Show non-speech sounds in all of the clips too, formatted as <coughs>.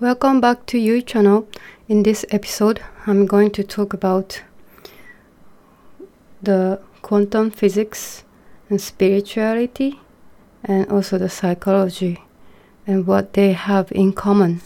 Welcome back to your channel. In this episode, I'm going to talk about the quantum physics and spirituality and also the psychology and what they have in common.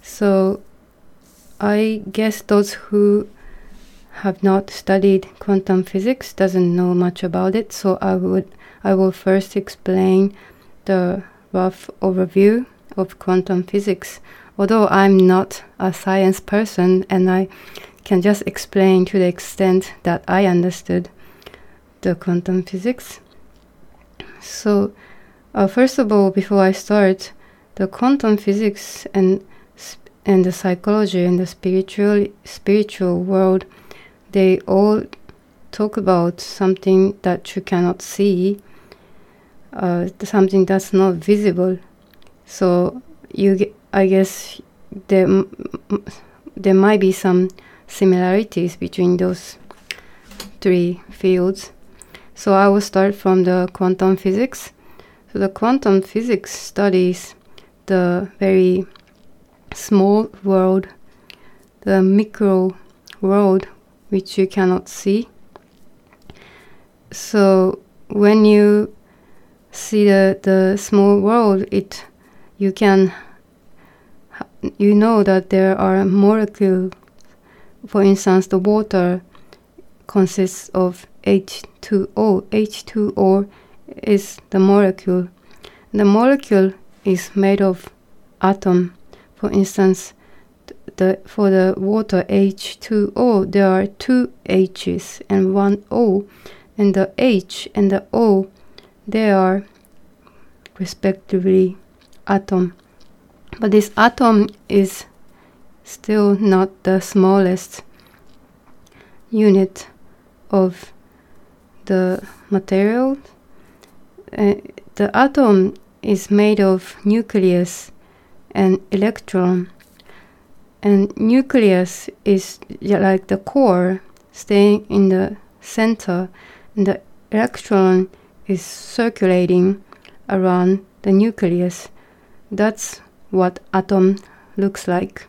So, I guess those who have not studied quantum physics doesn't know much about it, so I would I will first explain the rough overview of quantum physics. Although I'm not a science person and I can just explain to the extent that I understood the quantum physics. So, uh, first of all, before I start, the quantum physics and and the psychology and the spiritual spiritual world, they all talk about something that you cannot see, uh, something that's not visible. So you, I guess, there there might be some similarities between those three fields. So I will start from the quantum physics. So the quantum physics studies the very small world, the micro world which you cannot see. So when you see the, the small world, it you can you know that there are molecules. For instance, the water consists of H2O. H2O is the molecule. The molecule is made of atom. For instance, the for the water H2O there are two H's and one O, and the H and the O they are respectively atom. But this atom is still not the smallest unit of the material. Uh, the atom is made of nucleus and electron. And nucleus is like the core staying in the center, and the electron is circulating around the nucleus. That's what atom looks like.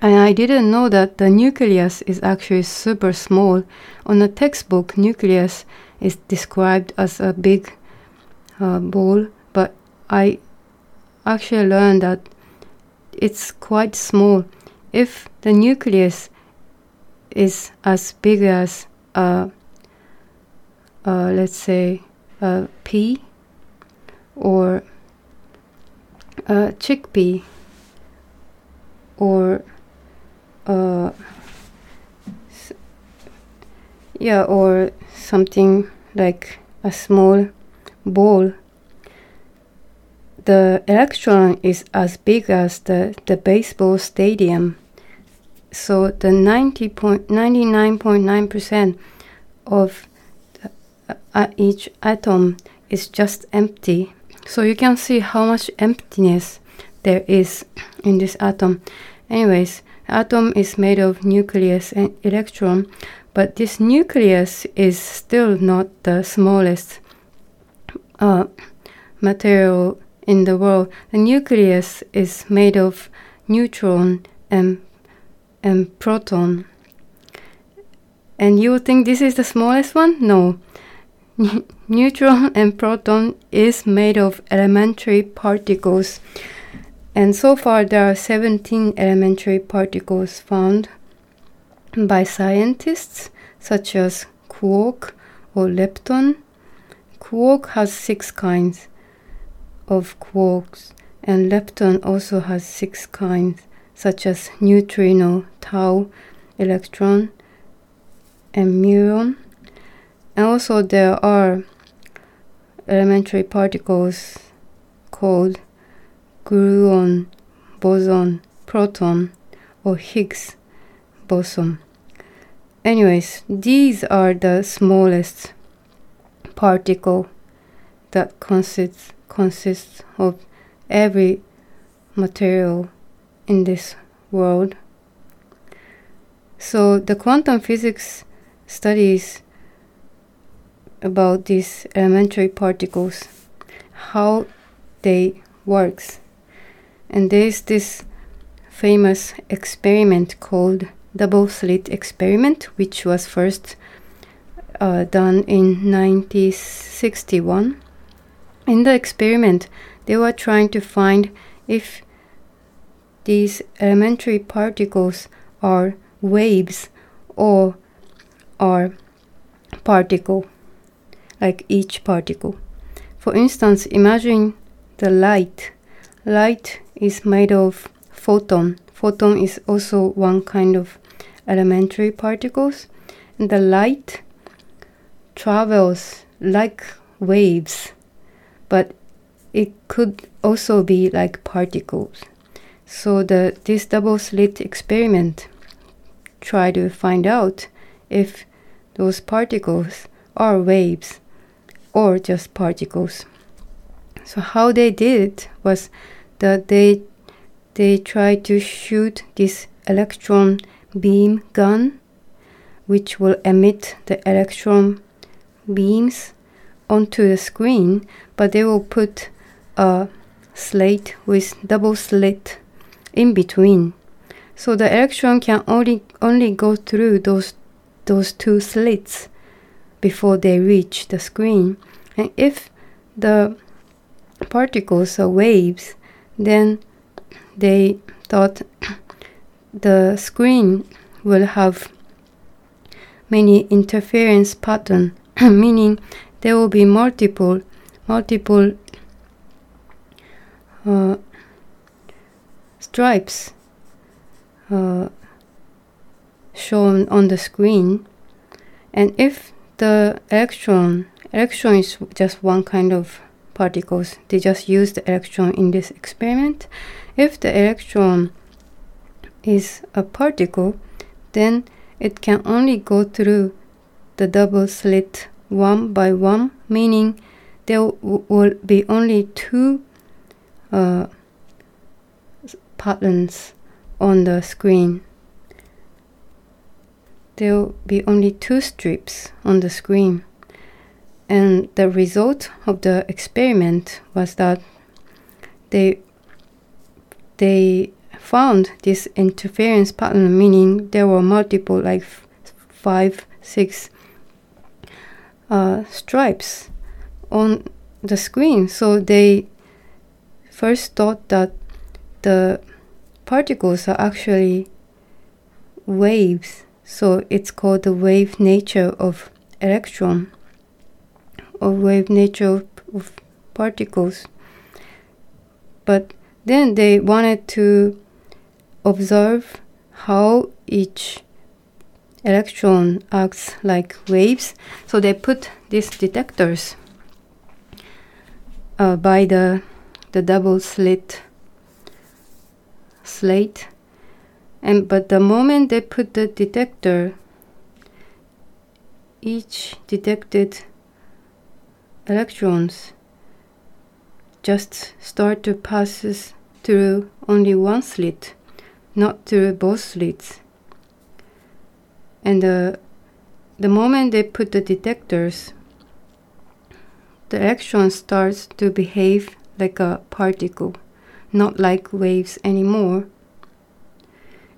And I didn't know that the nucleus is actually super small. On a textbook, nucleus is described as a big uh, ball, but I actually learned that it's quite small. If the nucleus is as big as, uh, uh, let's say, a pea or a chickpea or uh, yeah or something like a small ball the electron is as big as the, the baseball stadium. So the 99.9% of the, uh, each atom is just empty so you can see how much emptiness there is in this atom. Anyways, atom is made of nucleus and electron, but this nucleus is still not the smallest uh, material in the world. The nucleus is made of neutron and and proton. And you think this is the smallest one? No. Neutron and proton is made of elementary particles. And so far, there are 17 elementary particles found by scientists such as quark or lepton. Quark has six kinds of quarks, and lepton also has six kinds, such as neutrino, tau, electron, and muon. And also there are elementary particles called gluon, boson, proton, or Higgs boson. Anyways, these are the smallest particle that consists consists of every material in this world. So the quantum physics studies about these elementary particles, how they works. And there is this famous experiment called double slit experiment, which was first uh, done in 1961. In the experiment, they were trying to find if these elementary particles are waves or are particle, like each particle. For instance, imagine the light. Light is made of photon. Photon is also one kind of elementary particles. And the light travels like waves, but it could also be like particles. So the this double slit experiment try to find out if those particles are waves or just particles. So how they did it was that they they tried to shoot this electron beam gun which will emit the electron beams onto the screen but they will put a slate with double slit in between. So the electron can only only go through those those two slits before they reach the screen. And if the particles are waves, then they thought <coughs> the screen will have many interference pattern, <coughs> meaning there will be multiple multiple uh, stripes uh, shown on the screen and if the electron electron is just one kind of particles they just use the electron in this experiment if the electron is a particle then it can only go through the double slit one by one meaning there will be only two uh, patterns on the screen. There will be only two strips on the screen. And the result of the experiment was that they they found this interference pattern, meaning there were multiple, like five, six uh, stripes on the screen. So they first thought that the particles are actually waves, so it's called the wave nature of electron or wave nature of particles. But then they wanted to observe how each electron acts like waves, so they put these detectors uh, by the the double slit slate and but the moment they put the detector each detected electrons just start to passes through only one slit not through both slits and the moment they put the detectors the electron starts to behave like a particle not like waves anymore.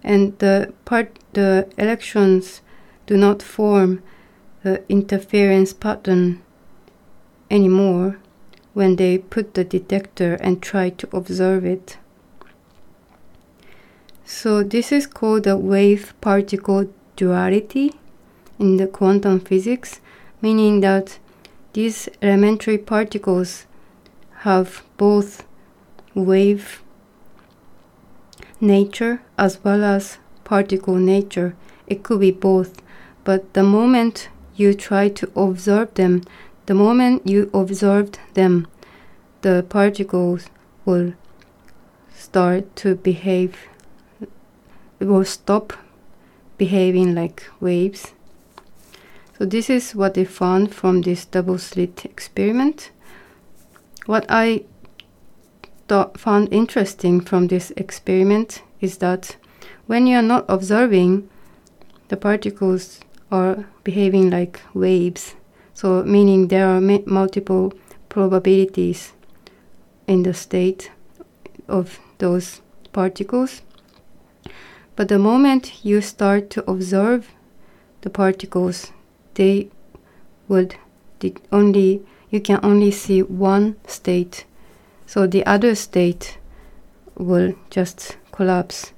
And the part the electrons do not form the interference pattern anymore when they put the detector and try to observe it. So this is called the wave particle duality in the quantum physics, meaning that these elementary particles have both wave nature as well as particle nature. It could be both, but the moment you try to observe them, the moment you observed them, the particles will start to behave, will stop behaving like waves. So this is what they found from this double slit experiment. What I found interesting from this experiment is that when you are not observing, the particles are behaving like waves. So, meaning there are multiple probabilities in the state of those particles. But the moment you start to observe the particles, they would only you can only see one state, so the other state will just collapse.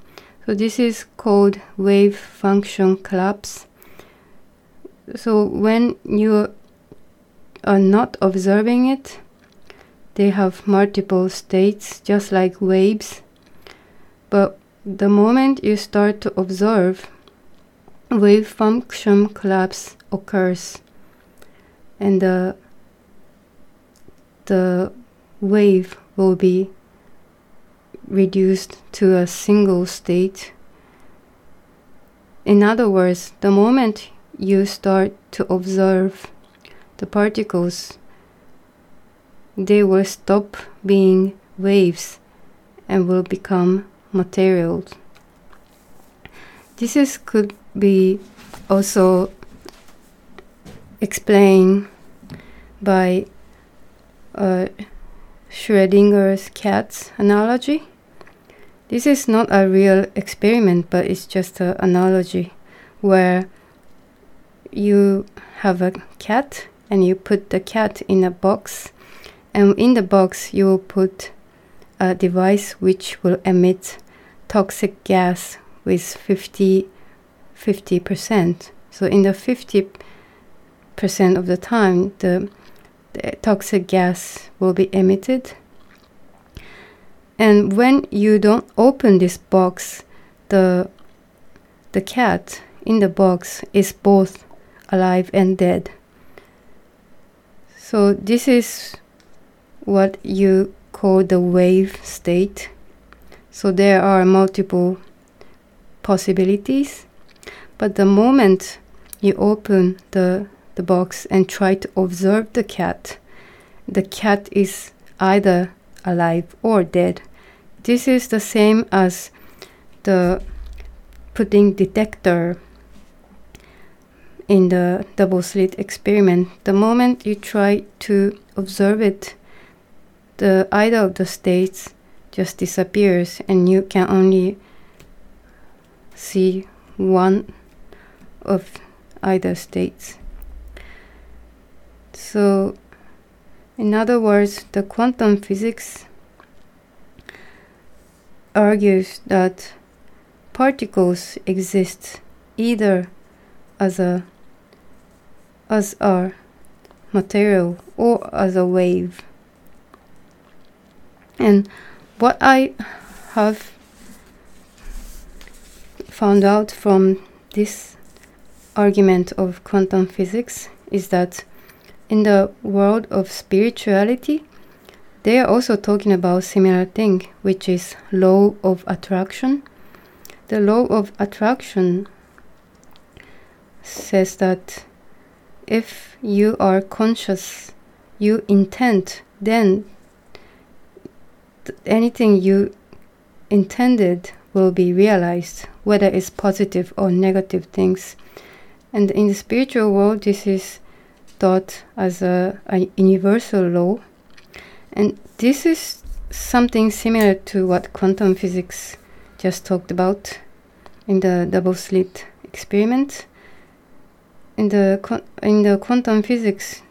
So this is called wave function collapse. So when you are not observing it, they have multiple states just like waves. But the moment you start to observe, wave function collapse occurs and the the wave will be reduced to a single state. In other words, the moment you start to observe the particles, they will stop being waves and will become materials. This is, could be also explained by uh, Schrodinger's cat's analogy. This is not a real experiment, but it's just an analogy where you have a cat and you put the cat in a box, and in the box you will put a device which will emit toxic gas with 50 50%. So in the 50% of the time the, the toxic gas will be emitted. And when you don't open this box, the the cat in the box is both alive and dead. So this is what you call the wave state. So there are multiple possibilities, but the moment you open the the box and try to observe the cat, the cat is either alive or dead. This is the same as the putting detector in the double slit experiment, the moment you try to observe it, the either of the states just disappears and you can only see one of either states. So, in other words, the quantum physics argues that particles exist either as a as a material or as a wave. And what I have found out from this argument of quantum physics is that in the world of spirituality, they are also talking about similar thing, which is law of attraction. The law of attraction says that if you are conscious, you intend, then th- anything you intended will be realized, whether it's positive or negative things. And in the spiritual world, this is thought as a, a universal law. And this is something similar to what quantum physics just talked about in the double slit experiment in the in the quantum physics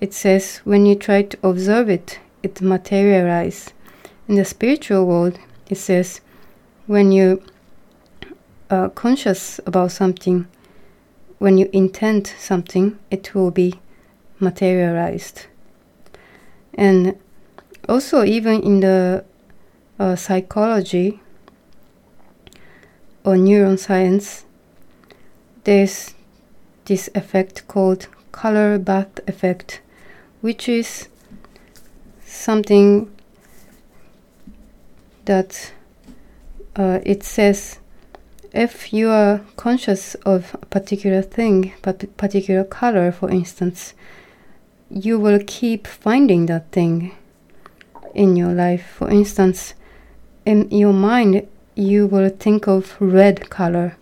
it says when you try to observe it it materializes in the spiritual world it says when you are conscious about something when you intend something it will be materialized. And also even in the uh, psychology or neuroscience there's this effect called color bath effect, which is something that uh, it says if you are conscious of a particular thing, but particular color, for instance, you will keep finding that thing in your life. For instance, in your mind, you will think of red color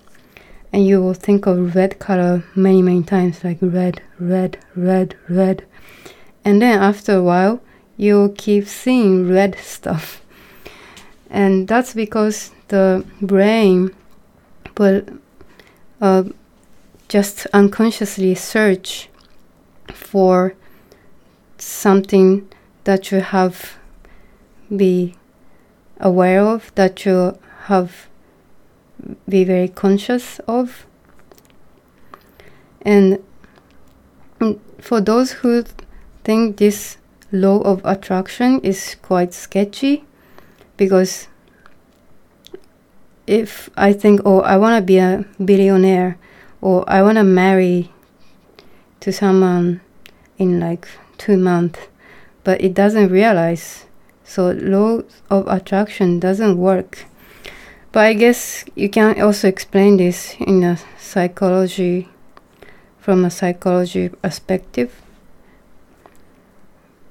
and you will think of red color many many times like red red red red and then after a while you'll keep seeing red <laughs> stuff and that's because the brain will uh, just unconsciously search for something that you have be aware of that you have be very conscious of. And for those who think this law of attraction is quite sketchy because if I think, oh, I want to be a billionaire or I want to marry to someone in like two months, but it doesn't realize. So law of attraction doesn't work. But I guess you can also explain this in a psychology, from a psychology perspective.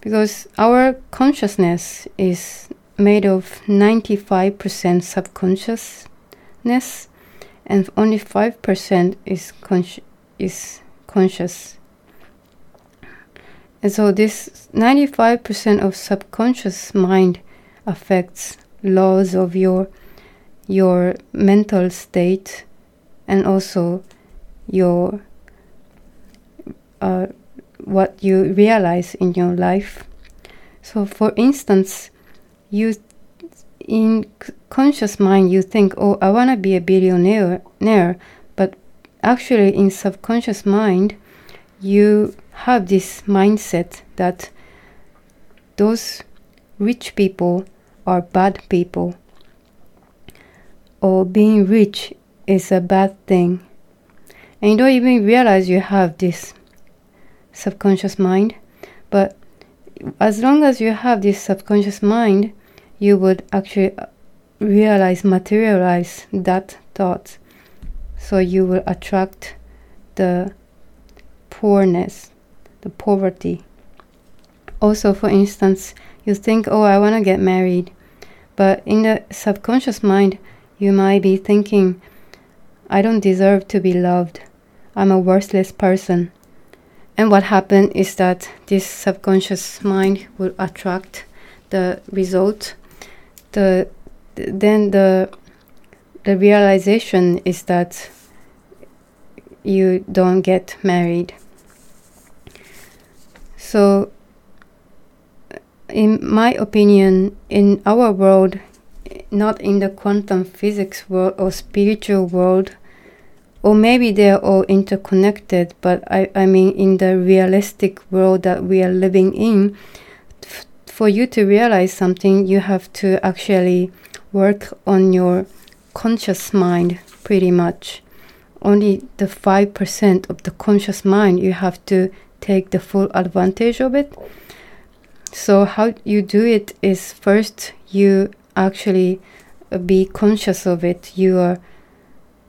Because our consciousness is made of 95% subconsciousness and only 5% is, consci- is conscious. And so this 95% of subconscious mind affects laws of your your mental state and also your uh, what you realize in your life. So, for instance, you in conscious mind you think, "Oh, I want to be a billionaire," but actually, in subconscious mind, you have this mindset that those rich people are bad people or being rich is a bad thing. And you don't even realize you have this subconscious mind but as long as you have this subconscious mind you would actually uh, realize materialize that thought so you will attract the poorness the poverty. Also, for instance, you think, oh, I want to get married, but in the subconscious mind, you might be thinking, I don't deserve to be loved. I'm a worthless person. And what happened is that this subconscious mind will attract the result. The then the the realization is that you don't get married so, in my opinion, in our world, not in the quantum physics world or spiritual world, or maybe they're all interconnected, but I, I mean, in the realistic world that we are living in, f- for you to realize something, you have to actually work on your conscious mind pretty much. Only the 5% of the conscious mind you have to take the full advantage of it. So, how you do it is first you actually uh, be conscious of it. You are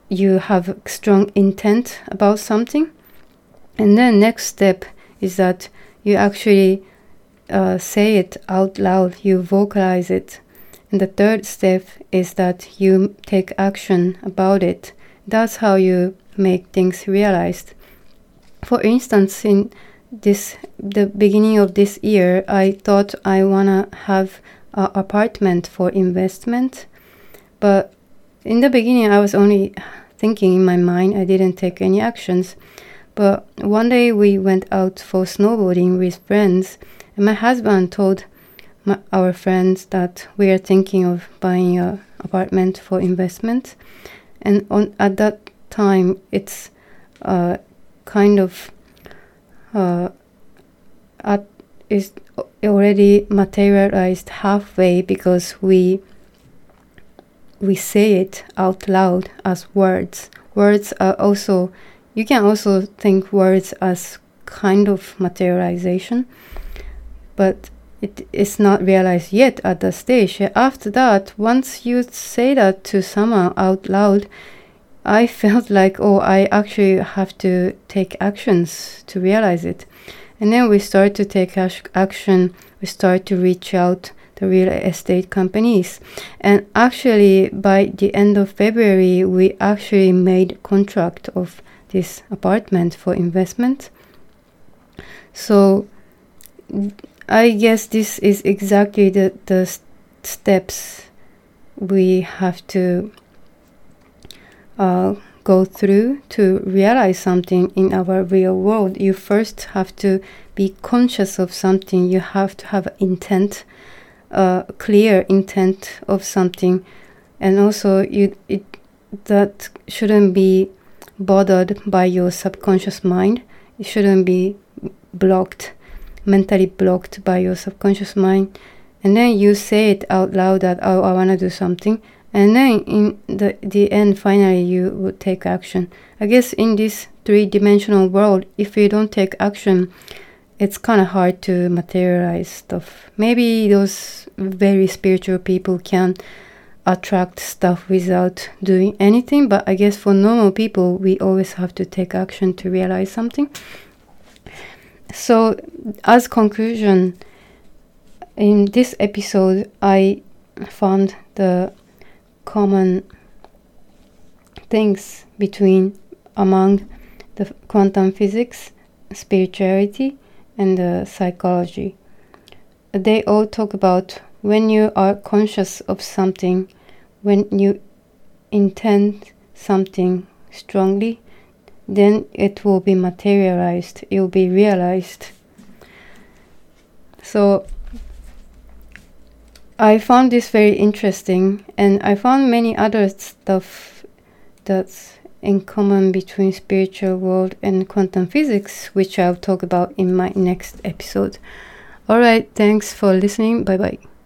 you have strong intent about something, and then next step is that you actually uh, say it out loud. You vocalize it, and the third step is that you take action about it. That's how you make things realized. For instance, in this the beginning of this year, I thought I wanna have an apartment for investment, but in the beginning, I was only thinking in my mind. I didn't take any actions. But one day we went out for snowboarding with friends, and my husband told my, our friends that we are thinking of buying an apartment for investment. And on at that time, it's uh, kind of uh, at, is already materialized halfway because we we say it out loud as words. Words are also you can also think words as kind of materialization, but it is not realized yet at the stage. After that, once you say that to someone out loud, I <laughs> felt like, oh, I actually have to take actions to realize it. And then we start to take action, we start to reach out the real estate companies. And actually, by the end of February, we actually made contract of this apartment for investment. So I guess this is exactly the, the steps we have to uh, go through to realize something in our real world. You first have to be conscious of something. You have to have intent, uh, clear intent of something, and also you it that shouldn't be bothered by your subconscious mind. It shouldn't be blocked, mentally blocked by your subconscious mind. And then you say it out loud that, oh, I want to do something. And then in the, the end, finally, you would take action. I guess in this three dimensional world, if you don't take action, it's kind of hard to materialize stuff. Maybe those very spiritual people can attract stuff without doing anything, but I guess for normal people, we always have to take action to realize something. So, as conclusion, in this episode, I found the common things between among the quantum physics, spirituality, and the psychology. They all talk about when you are conscious of something, when you intend something strongly, then it will be materialized, it will be realized. So I found this very interesting, and I found many other stuff that's in common between spiritual world and quantum physics, which I'll talk about in my next episode. All right, thanks for listening. Bye bye.